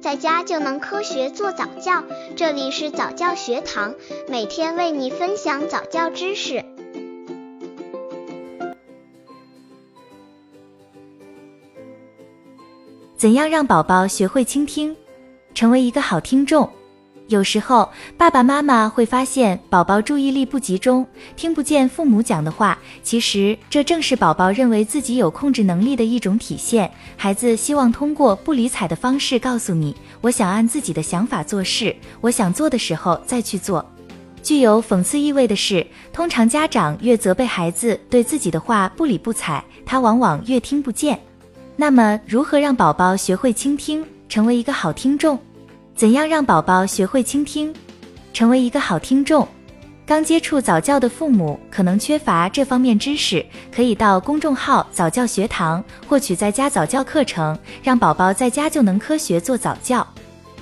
在家就能科学做早教。这里是早教学堂，每天为你分享早教知识。怎样让宝宝学会倾听，成为一个好听众？有时候，爸爸妈妈会发现宝宝注意力不集中，听不见父母讲的话。其实，这正是宝宝认为自己有控制能力的一种体现。孩子希望通过不理睬的方式告诉你：“我想按自己的想法做事，我想做的时候再去做。”具有讽刺意味的是，通常家长越责备孩子对自己的话不理不睬，他往往越听不见。那么，如何让宝宝学会倾听，成为一个好听众？怎样让宝宝学会倾听，成为一个好听众？刚接触早教的父母可能缺乏这方面知识，可以到公众号早教学堂获取在家早教课程，让宝宝在家就能科学做早教。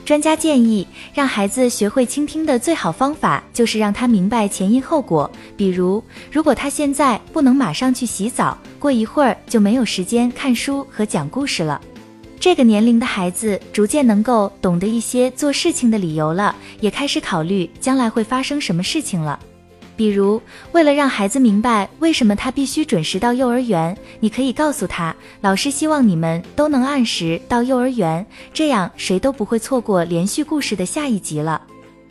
专家建议，让孩子学会倾听的最好方法就是让他明白前因后果。比如，如果他现在不能马上去洗澡，过一会儿就没有时间看书和讲故事了。这个年龄的孩子逐渐能够懂得一些做事情的理由了，也开始考虑将来会发生什么事情了。比如，为了让孩子明白为什么他必须准时到幼儿园，你可以告诉他，老师希望你们都能按时到幼儿园，这样谁都不会错过连续故事的下一集了。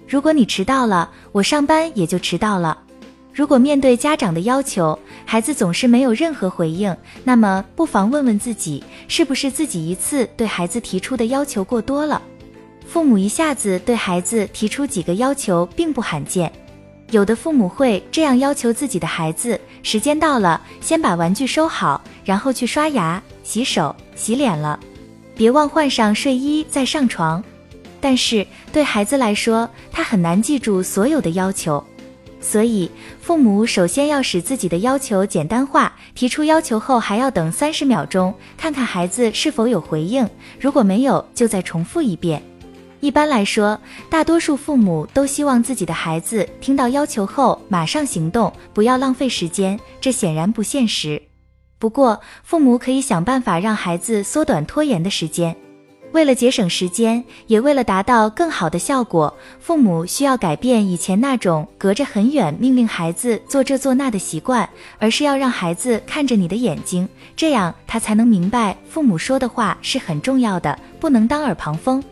如果你迟到了，我上班也就迟到了。如果面对家长的要求，孩子总是没有任何回应，那么不妨问问自己，是不是自己一次对孩子提出的要求过多了？父母一下子对孩子提出几个要求并不罕见，有的父母会这样要求自己的孩子：时间到了，先把玩具收好，然后去刷牙、洗手、洗脸了，别忘换上睡衣再上床。但是对孩子来说，他很难记住所有的要求。所以，父母首先要使自己的要求简单化。提出要求后，还要等三十秒钟，看看孩子是否有回应。如果没有，就再重复一遍。一般来说，大多数父母都希望自己的孩子听到要求后马上行动，不要浪费时间。这显然不现实。不过，父母可以想办法让孩子缩短拖延的时间。为了节省时间，也为了达到更好的效果，父母需要改变以前那种隔着很远命令孩子做这做那的习惯，而是要让孩子看着你的眼睛，这样他才能明白父母说的话是很重要的，不能当耳旁风。